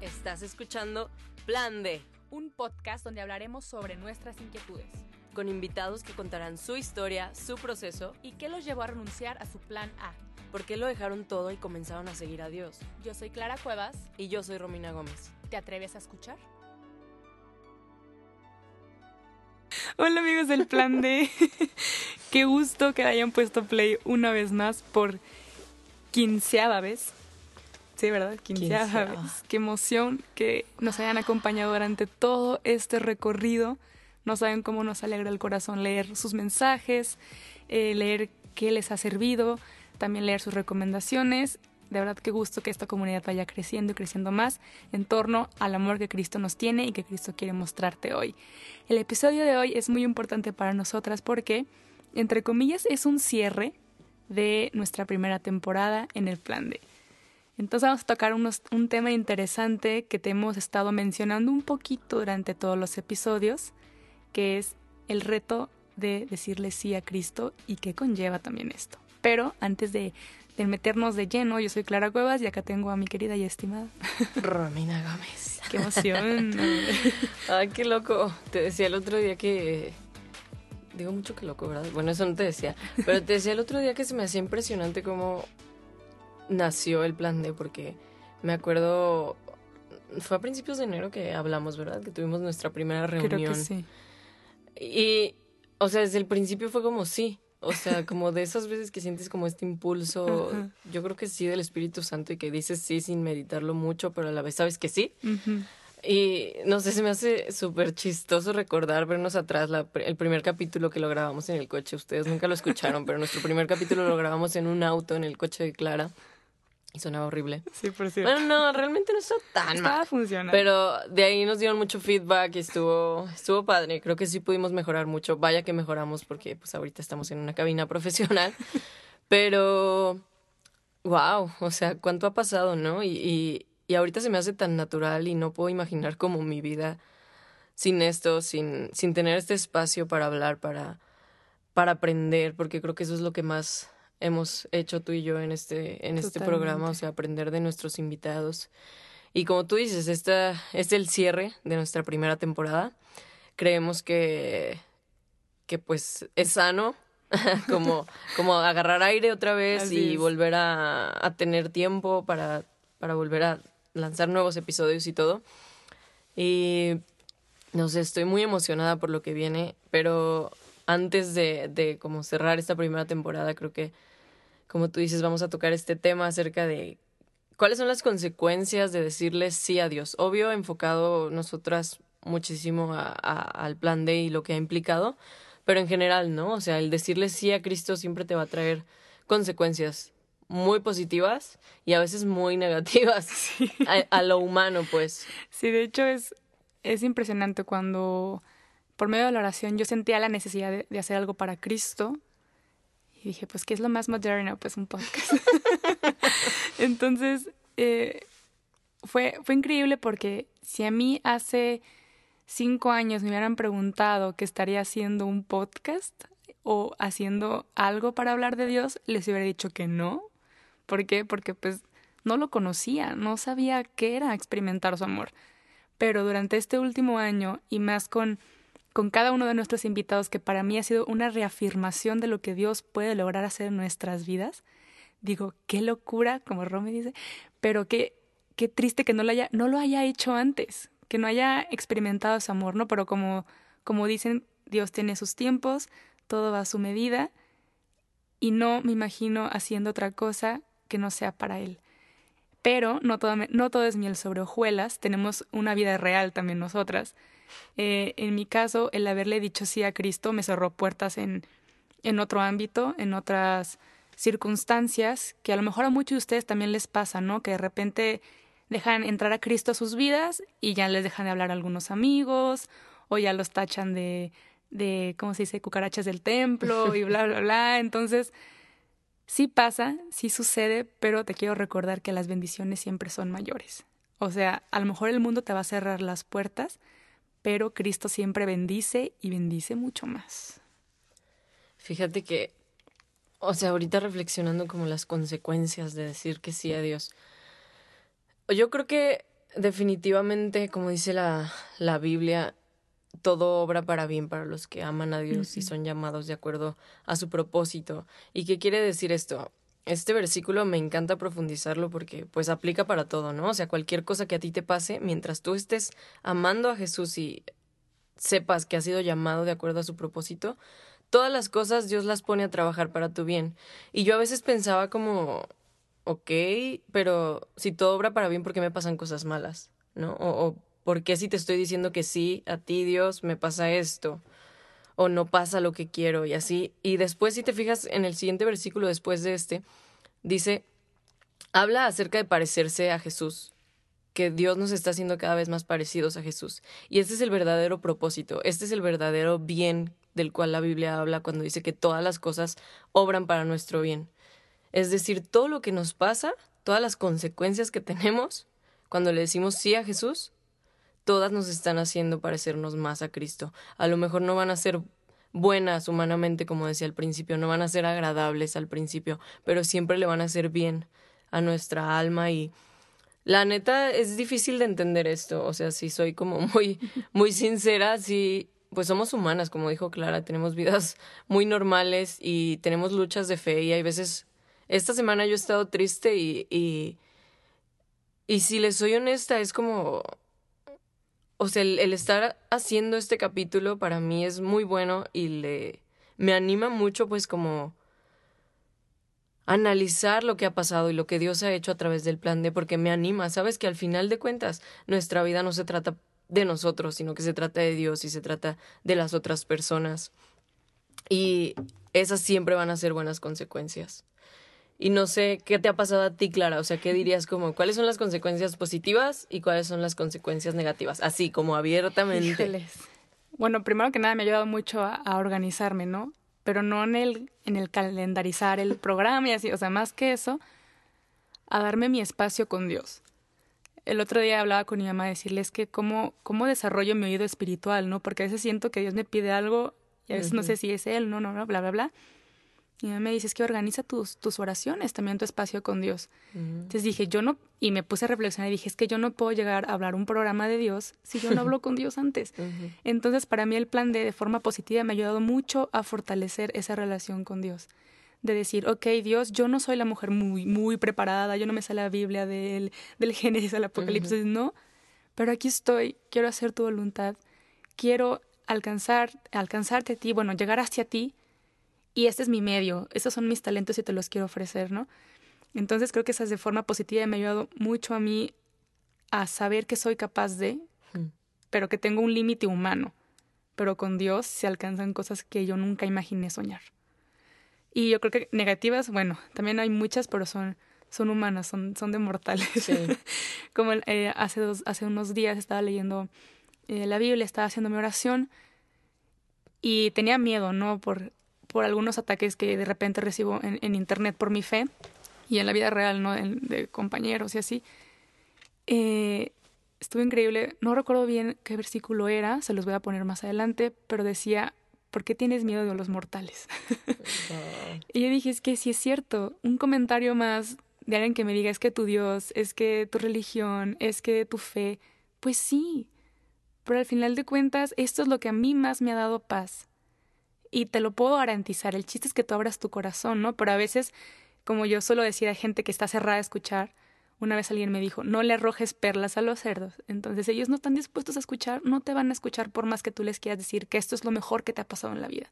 Estás escuchando Plan D, un podcast donde hablaremos sobre nuestras inquietudes con invitados que contarán su historia, su proceso y qué los llevó a renunciar a su plan A. por qué lo dejaron todo y comenzaron a seguir a Dios. Yo soy Clara Cuevas. Y yo soy Romina Gómez. ¿Te atreves a escuchar? Hola amigos del Plan D. Qué gusto que hayan puesto play una vez más por quinceava vez. Sí, ¿verdad? Quinceava, vez. Qué emoción que nos hayan acompañado durante todo este recorrido. No saben cómo nos alegra el corazón leer sus mensajes, eh, leer qué les ha servido, también leer sus recomendaciones. De verdad, qué gusto que esta comunidad vaya creciendo y creciendo más en torno al amor que Cristo nos tiene y que Cristo quiere mostrarte hoy. El episodio de hoy es muy importante para nosotras porque, entre comillas, es un cierre de nuestra primera temporada en el plan D. Entonces vamos a tocar unos- un tema interesante que te hemos estado mencionando un poquito durante todos los episodios, que es el reto de decirle sí a Cristo y qué conlleva también esto. Pero antes de, de meternos de lleno, yo soy Clara Cuevas y acá tengo a mi querida y estimada. Romina Gómez. ¡Qué emoción! Ay, qué loco. Te decía el otro día que... Digo mucho que loco, ¿verdad? Bueno, eso no te decía. Pero te decía el otro día que se me hacía impresionante cómo nació el plan D, porque me acuerdo... Fue a principios de enero que hablamos, ¿verdad? Que tuvimos nuestra primera reunión. Creo que sí. Y, o sea, desde el principio fue como sí. O sea, como de esas veces que sientes como este impulso, yo creo que sí del Espíritu Santo y que dices sí sin meditarlo mucho, pero a la vez sabes que sí. Y no sé, se me hace súper chistoso recordar vernos atrás la el primer capítulo que lo grabamos en el coche. Ustedes nunca lo escucharon, pero nuestro primer capítulo lo grabamos en un auto en el coche de Clara y sonaba horrible. Sí, por cierto. Bueno, no, realmente no está tan Estaba mal. funcionando. Pero de ahí nos dieron mucho feedback y estuvo, estuvo padre. Creo que sí pudimos mejorar mucho. Vaya que mejoramos porque pues ahorita estamos en una cabina profesional. Pero, wow, o sea, cuánto ha pasado, ¿no? Y, y, y ahorita se me hace tan natural y no puedo imaginar como mi vida sin esto, sin, sin tener este espacio para hablar, para, para aprender, porque creo que eso es lo que más hemos hecho tú y yo en este, en este programa, o sea, aprender de nuestros invitados. Y como tú dices, esta es el cierre de nuestra primera temporada. Creemos que, que pues es sano como, como agarrar aire otra vez Así y es. volver a, a tener tiempo para, para volver a lanzar nuevos episodios y todo. Y no sé, estoy muy emocionada por lo que viene, pero antes de, de como cerrar esta primera temporada, creo que, como tú dices, vamos a tocar este tema acerca de cuáles son las consecuencias de decirle sí a Dios. Obvio, enfocado nosotras muchísimo a- a- al plan D y lo que ha implicado, pero en general, ¿no? O sea, el decirle sí a Cristo siempre te va a traer consecuencias muy positivas y a veces muy negativas a, a lo humano, pues. Sí, de hecho es, es impresionante cuando por medio de la oración yo sentía la necesidad de, hacer algo para Cristo y dije, pues, ¿qué es lo más moderno? Pues un podcast. Entonces, eh, fue, fue increíble porque si a mí hace cinco años me hubieran preguntado que estaría haciendo un podcast o haciendo algo para hablar de Dios, les hubiera dicho que no. ¿Por qué? Porque pues no lo conocía, no sabía qué era experimentar su amor. Pero durante este último año y más con, con cada uno de nuestros invitados, que para mí ha sido una reafirmación de lo que Dios puede lograr hacer en nuestras vidas, digo, qué locura, como Romy dice, pero qué, qué triste que no lo haya, no lo haya hecho antes, que no haya experimentado ese amor, ¿no? Pero como, como dicen, Dios tiene sus tiempos, todo va a su medida, y no me imagino haciendo otra cosa que no sea para Él. Pero no todo, no todo es miel sobre hojuelas, tenemos una vida real también nosotras. Eh, en mi caso, el haberle dicho sí a Cristo me cerró puertas en, en otro ámbito, en otras circunstancias, que a lo mejor a muchos de ustedes también les pasa, ¿no? Que de repente dejan entrar a Cristo a sus vidas y ya les dejan de hablar a algunos amigos, o ya los tachan de, de ¿cómo se dice?, cucarachas del templo y bla, bla, bla. Entonces, sí pasa, sí sucede, pero te quiero recordar que las bendiciones siempre son mayores. O sea, a lo mejor el mundo te va a cerrar las puertas, pero Cristo siempre bendice y bendice mucho más. Fíjate que, o sea, ahorita reflexionando como las consecuencias de decir que sí a Dios. Yo creo que definitivamente, como dice la, la Biblia, todo obra para bien para los que aman a Dios y son llamados de acuerdo a su propósito. ¿Y qué quiere decir esto? Este versículo me encanta profundizarlo porque pues aplica para todo, ¿no? O sea, cualquier cosa que a ti te pase, mientras tú estés amando a Jesús y sepas que has sido llamado de acuerdo a su propósito, todas las cosas Dios las pone a trabajar para tu bien. Y yo a veces pensaba como, ok, pero si todo obra para bien, ¿por qué me pasan cosas malas? ¿No? O, o ¿por qué si te estoy diciendo que sí, a ti Dios, me pasa esto? O no pasa lo que quiero y así. Y después, si te fijas en el siguiente versículo después de este, dice, habla acerca de parecerse a Jesús que Dios nos está haciendo cada vez más parecidos a Jesús. Y este es el verdadero propósito, este es el verdadero bien del cual la Biblia habla cuando dice que todas las cosas obran para nuestro bien. Es decir, todo lo que nos pasa, todas las consecuencias que tenemos cuando le decimos sí a Jesús, todas nos están haciendo parecernos más a Cristo. A lo mejor no van a ser buenas humanamente, como decía al principio, no van a ser agradables al principio, pero siempre le van a hacer bien a nuestra alma y la neta es difícil de entender esto, o sea, si soy como muy muy sincera, sí pues somos humanas, como dijo Clara, tenemos vidas muy normales y tenemos luchas de fe y hay veces esta semana yo he estado triste y y, y si les soy honesta es como o sea, el, estar haciendo este capítulo para mí es muy bueno y le me anima mucho pues como analizar lo que ha pasado y lo que Dios ha hecho a través del plan de porque me anima, sabes que al final de cuentas nuestra vida no se trata de nosotros, sino que se trata de Dios y se trata de las otras personas. Y esas siempre van a ser buenas consecuencias. Y no sé qué te ha pasado a ti, Clara. O sea, ¿qué dirías como cuáles son las consecuencias positivas y cuáles son las consecuencias negativas? Así, como abiertamente. Híjoles. Bueno, primero que nada me ha ayudado mucho a, a, organizarme, ¿no? Pero no en el, en el calendarizar el programa y así. O sea, más que eso, a darme mi espacio con Dios. El otro día hablaba con mi mamá a decirles que cómo, cómo desarrollo mi oído espiritual, ¿no? Porque a veces siento que Dios me pide algo y a veces uh -huh. no sé si es Él, no, no, no, bla, bla, bla. Y me dice, es que organiza tus, tus oraciones, también tu espacio con Dios. Uh -huh. Entonces dije, yo no, y me puse a reflexionar y dije, es que yo no puedo llegar a hablar un programa de Dios si yo no hablo con Dios antes. Uh -huh. Entonces, para mí el plan de, de forma positiva me ha ayudado mucho a fortalecer esa relación con Dios. De decir, ok, Dios, yo no soy la mujer muy, muy preparada, yo no me sé la Biblia del, del Génesis al Apocalipsis, uh -huh. no, pero aquí estoy, quiero hacer tu voluntad, quiero alcanzar, alcanzarte a ti, bueno, llegar hacia ti, y este es mi medio, estos son mis talentos y te los quiero ofrecer, ¿no? Entonces creo que esas de forma positiva me ha ayudado mucho a mí a saber que soy capaz de, mm. pero que tengo un límite humano. Pero con Dios se alcanzan cosas que yo nunca imaginé soñar. Y yo creo que negativas, bueno, también hay muchas, pero son, son humanas, son, son de mortales. Sí. Como eh, hace, dos, hace unos días estaba leyendo eh, la Biblia, estaba haciendo mi oración y tenía miedo, ¿no? Por por algunos ataques que de repente recibo en, internet por mi fe y en la vida real, ¿no? En, de compañeros y así. Eh, estuvo increíble. No recuerdo bien qué versículo era, se los voy a poner más adelante, pero decía, ¿por qué tienes miedo de los mortales? y yo dije, es que si es cierto, un comentario más de alguien que me diga, es que tu Dios, es que tu religión, es que tu fe, pues sí, pero al final de cuentas, esto es lo que a mí más me ha dado paz y te lo puedo garantizar. El chiste es que tú abras tu corazón, ¿no? Pero a veces, como yo suelo decir a gente que está cerrada a escuchar, una vez alguien me dijo, no le arrojes perlas a los cerdos. Entonces ellos no están dispuestos a escuchar, no te van a escuchar por más que tú les quieras decir que esto es lo mejor que te ha pasado en la vida.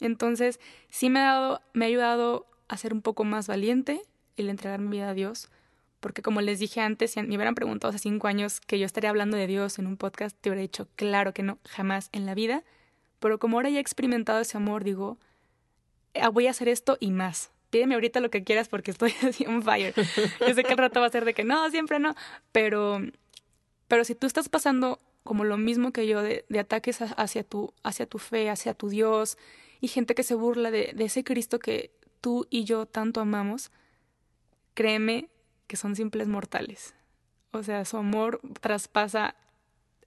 Entonces, sí me ha dado, me ha ayudado a ser un poco más valiente el entregar mi vida a Dios, porque como les dije antes, si me hubieran preguntado hace cinco años que yo estaría hablando de Dios en un podcast, te hubiera dicho, claro que no, jamás en la vida pero como ahora ya he experimentado ese amor, digo, ah, voy a hacer esto y más. Pídeme ahorita lo que quieras porque estoy así on fire. Yo sé que el rato va a ser de que no, siempre no, pero, pero si tú estás pasando como lo mismo que yo de, de ataques hacia tu, hacia tu fe, hacia tu Dios, y gente que se burla de ese Cristo que tú y yo tanto amamos, créeme que son simples mortales. O sea, su amor traspasa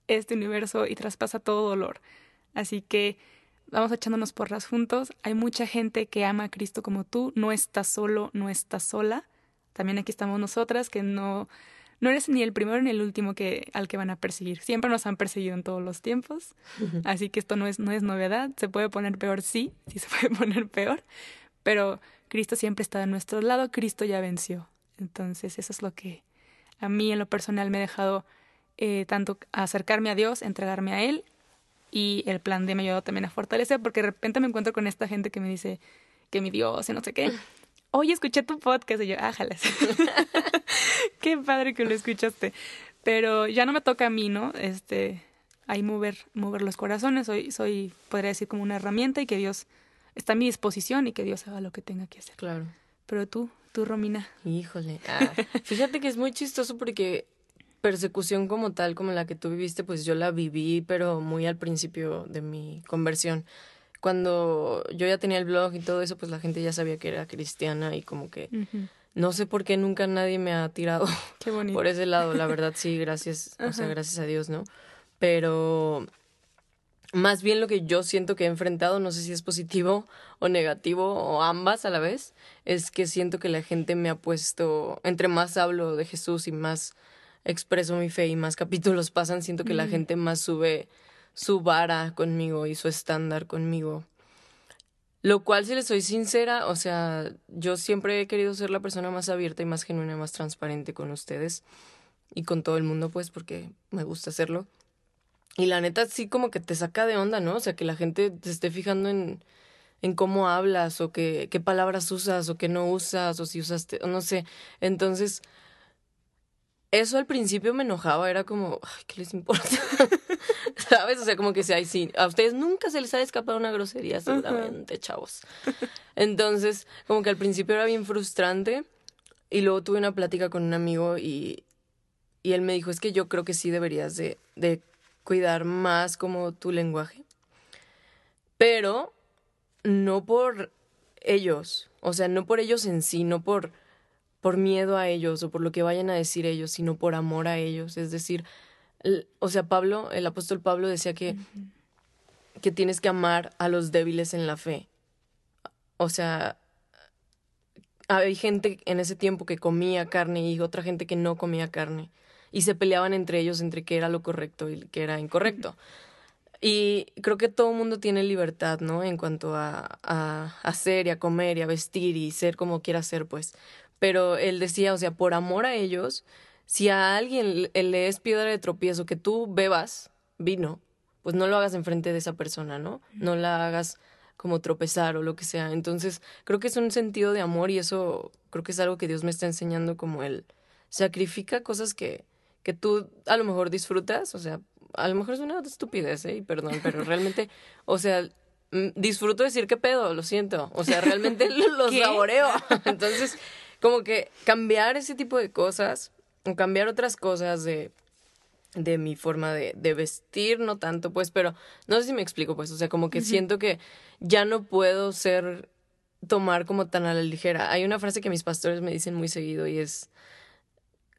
este universo y traspasa todo dolor. Así que vamos echándonos porras juntos. Hay mucha gente que ama a Cristo como tú. No estás solo, no estás sola. También aquí estamos nosotras que no, no eres ni el primero ni el último que, al que van a perseguir. Siempre nos han perseguido en todos los tiempos. Así que esto no es, no es novedad. Se puede poner peor, sí, sí se puede poner peor. Pero Cristo siempre está de nuestro lado. Cristo ya venció. Entonces eso es lo que a mí en lo personal me ha dejado eh, tanto acercarme a Dios, entregarme a Él. Y el plan de me ayudó también a fortalecer porque de repente me encuentro con esta gente que me dice que mi Dios y no sé qué oye, escuché tu podcast. Y yo, ájalas. Qué padre que lo escuchaste. Pero ya no me toca a mí, ¿no? Este, ahí mover, mover los corazones. Soy, soy, podría decir, como una herramienta y que Dios está a mi disposición y que Dios haga lo que tenga que hacer. Claro. Pero tú, tú, Romina. Híjole. Ah, fíjate que es muy chistoso porque persecución como tal, como la que tú viviste, pues yo la viví, pero muy al principio de mi conversión. Cuando yo ya tenía el blog y todo eso, pues la gente ya sabía que era cristiana y como que no sé por qué nunca nadie me ha tirado por ese lado, la verdad sí, gracias, o sea, gracias a Dios, ¿no? Pero más bien lo que yo siento que he enfrentado, no sé si es positivo o negativo o ambas a la vez, es que siento que la gente me ha puesto, entre más hablo de Jesús y más expreso mi fe y más capítulos pasan, siento que la gente más sube su vara conmigo y su estándar conmigo. Lo cual, si les soy sincera, o sea, yo siempre he querido ser la persona más abierta y más genuina, más transparente con ustedes y con todo el mundo, pues, porque me gusta hacerlo. Y la neta, sí, como que te saca de onda, ¿no? O sea, que la gente te esté fijando en, en cómo hablas o que, qué palabras usas o qué no usas o si usaste, o no sé. Entonces, eso al principio me enojaba, era como, ay, ¿qué les importa? ¿Sabes? O sea, como que si hay sí, a ustedes nunca se les ha escapado una grosería, seguramente, chavos. Entonces, como que al principio era bien frustrante y luego tuve una plática con un amigo y, y él me dijo, es que yo creo que sí deberías de, de cuidar más como tu lenguaje, pero no por ellos, o sea, no por ellos en sí, no por por miedo a ellos o por lo que vayan a decir ellos, sino por amor a ellos. Es decir, o sea, Pablo, el apóstol Pablo decía que, que tienes que amar a los débiles en la fe. O sea, hay gente en ese tiempo que comía carne y otra gente que no comía carne. Y se peleaban entre ellos entre qué era lo correcto y qué era incorrecto. Y creo que todo el mundo tiene libertad, ¿no? En cuanto a, a hacer y a comer y a vestir y ser como quiera ser, pues pero él decía, o sea, por amor a ellos, si a alguien le es piedra de tropiezo que tú bebas vino, pues no lo hagas enfrente de esa persona, ¿no? No la hagas como tropezar o lo que sea. Entonces, creo que es un sentido de amor y eso creo que es algo que Dios me está enseñando como él sacrifica cosas que, que tú a lo mejor disfrutas, o sea, a lo mejor es una estupidez, ¿eh? Perdón, pero realmente, o sea, mm, disfruto decir qué pedo, lo siento, o sea, realmente los saboreo. Entonces, como que cambiar ese tipo de cosas, o cambiar otras cosas de, de mi forma de, de vestir, no tanto, pues, pero no sé si me explico, pues, o sea, como que siento que ya no puedo ser, tomar como tan a la ligera. Hay una frase que mis pastores me dicen muy seguido y es,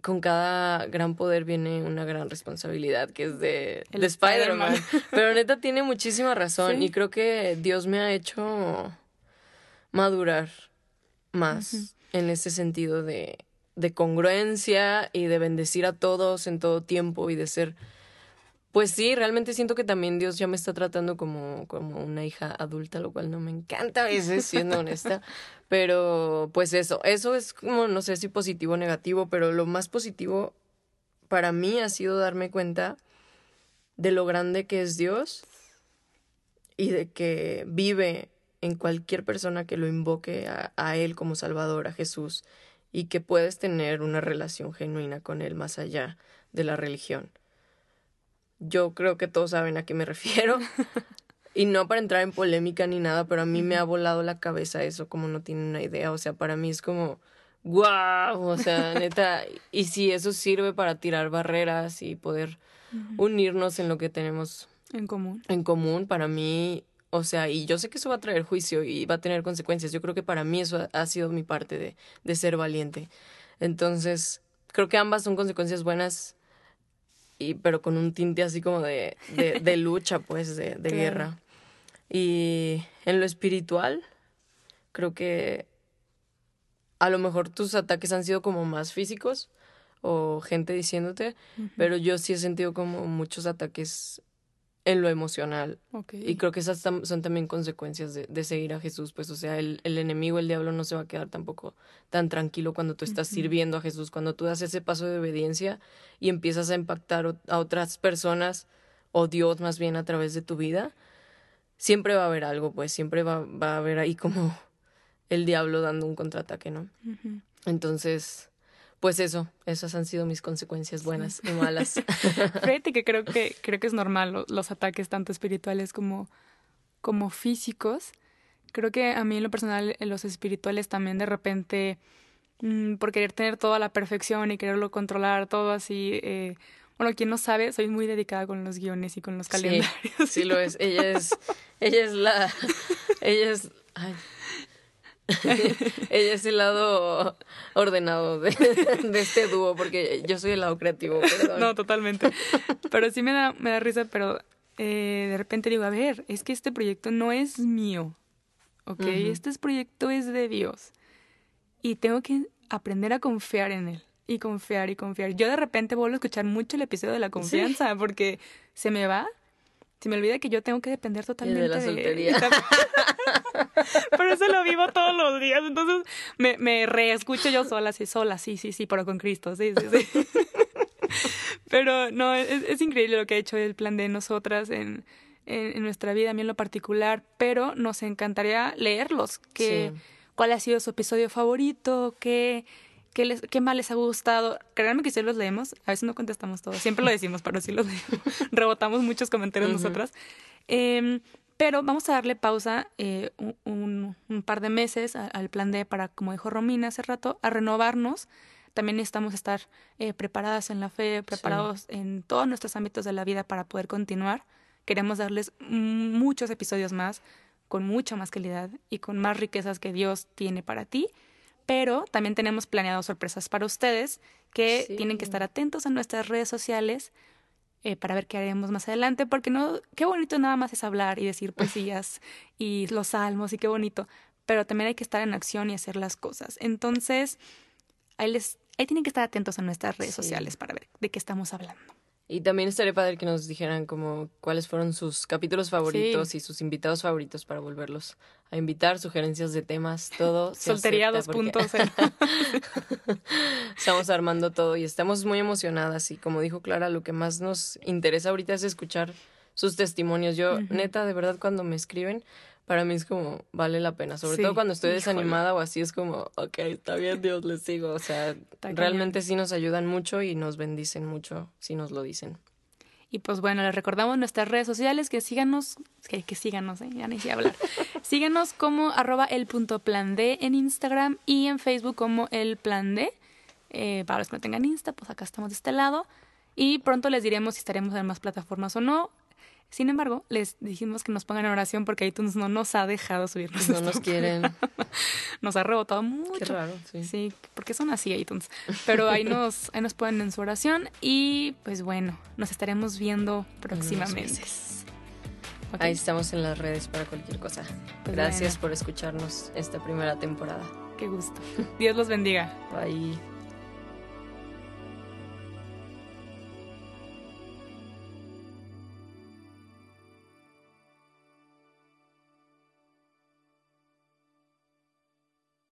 con cada gran poder viene una gran responsabilidad, que es de, de Spider-Man. Pero neta tiene muchísima razón y creo que Dios me ha hecho madurar más en ese sentido de, de congruencia y de bendecir a todos en todo tiempo y de ser pues sí, realmente siento que también Dios ya me está tratando como, como una hija adulta, lo cual no me encanta a veces, siendo honesta. Pero pues eso, eso es como, no sé si positivo o negativo, pero lo más positivo para mí ha sido darme cuenta de lo grande que es Dios y de que vive en cualquier persona que lo invoque a, Él como Salvador, a Jesús, y que puedes tener una relación genuina con Él más allá de la religión. Yo creo que todos saben a qué me refiero. y no para entrar en polémica ni nada, pero a mí me ha volado la cabeza eso, como no tienen una idea. O sea, para mí es como, wow, o sea, neta. Y si eso sirve para tirar barreras y poder unirnos en lo que tenemos en común. En común, para mí o sea, y yo sé que eso va a traer juicio y va a tener consecuencias. Yo creo que para mí eso ha sido mi parte de, de ser valiente. Entonces, creo que ambas son consecuencias buenas, y, pero con un tinte así como de, de, de lucha, pues, de, de guerra. Y en lo espiritual, creo que a lo mejor tus ataques han sido como más físicos o gente diciéndote, pero yo sí he sentido como muchos ataques en lo emocional. Y creo que esas tam- son también consecuencias de, de seguir a Jesús, pues o sea, el, el enemigo, el diablo no se va a quedar tampoco tan tranquilo cuando tú estás sirviendo a Jesús, cuando tú das ese paso de obediencia y empiezas a impactar a otras personas o Dios más bien a través de tu vida, siempre va a haber algo, pues siempre va, va a haber ahí como el diablo dando un contraataque, ¿no? Entonces, pues eso, esas han sido mis consecuencias buenas y malas. Fíjate que creo que creo que es normal lo- los ataques tanto espirituales como como físicos. Creo que a mí en lo personal los espirituales también de repente mm, por querer tener toda la perfección y quererlo controlar todo así eh, bueno, quien no sabe, soy muy dedicada con los guiones y con los Sí, calendarios. Sí lo es. Ella es, ella es la, ella es, ay. ella es el lado ordenado de, de este dúo, porque yo soy el lado creativo, perdón. No, totalmente. Pero sí me da, me da risa, pero eh, de repente digo, a ver, es que este proyecto no es mío, ¿ok? Este es- proyecto es de Dios. Y tengo que aprender a confiar en Él. Y confiar y confiar. Yo de repente vuelvo a escuchar mucho el episodio de la confianza porque se me va. Se me olvida que yo tengo que depender totalmente la de soltería. pero eso lo vivo todos los días. Entonces me, me reescucho yo sola, sí, sola, sí, sí, sí, pero con Cristo, sí, sí, sí. Pero no, es, es increíble lo que ha hecho el plan de nosotras en, en, en nuestra vida, a mí en lo particular, pero nos encantaría leerlos. Que, Sí. ¿Cuál ha sido su episodio favorito? ¿Qué, qué, les, ¿Qué más les ha gustado? Créanme que sí los leemos, a veces no contestamos todos, siempre lo decimos, pero sí los leemos. Rebotamos muchos comentarios Ujú. nosotras. Em, pero vamos a darle pausa eh, un, par de meses al plan D para, como dijo Romina hace rato, a renovarnos. También necesitamos estar eh, preparadas en la fe, preparados en todos nuestros ámbitos de la vida para poder continuar. Queremos darles muchos episodios más, con mucha más calidad y con más riquezas que Dios tiene para ti. Pero también tenemos planeado sorpresas para ustedes que Sí. tienen que estar atentos a nuestras redes sociales eh, para ver qué haremos más adelante, porque no, qué bonito nada más es hablar y decir poesías y los salmos y qué bonito, pero también hay que estar en acción y hacer las cosas. Entonces, ahí, les, ahí tienen que estar atentos a nuestras redes Sí. sociales para ver de qué estamos hablando. Y también estaría padre que nos dijeran como cuáles fueron sus capítulos favoritos y sus invitados favoritos para volverlos a invitar, sugerencias de temas, todo. Soltería acepta porque 2.0. Estamos armando todo y estamos muy emocionadas y como dijo Clara, lo que más nos interesa ahorita es escuchar sus testimonios. Yo, neta, de verdad, cuando me escriben, para mí es como, vale la pena. Sobre Sí, todo cuando estoy híjole. desanimada o así, es como, ok, está bien, Dios, les sigo. O sea, realmente sí nos ayudan mucho y nos bendicen mucho si nos lo dicen. Y pues bueno, les recordamos nuestras redes sociales, que síganos, que, que síganos, ¿eh? ya ni sé hablar. síganos como arroba el punto plan D en Instagram y en Facebook como el plan D. Eh, para los que no tengan Insta, pues acá estamos de este lado. Y pronto les diremos si estaremos en más plataformas o no. Sin embargo, les dijimos que nos pongan en oración porque iTunes no nos ha dejado subirnos. No nos quieren. Nos ha rebotado Qué mucho. raro, sí. Sí, porque son así iTunes. Pero ahí nos, ahí nos ponen en su oración y pues bueno, nos estaremos viendo próximamente. meses. Ok, Ahí estamos en las redes para cualquier cosa. Pues Gracias bueno. por escucharnos esta primera temporada. Qué gusto. Dios los bendiga. Bye.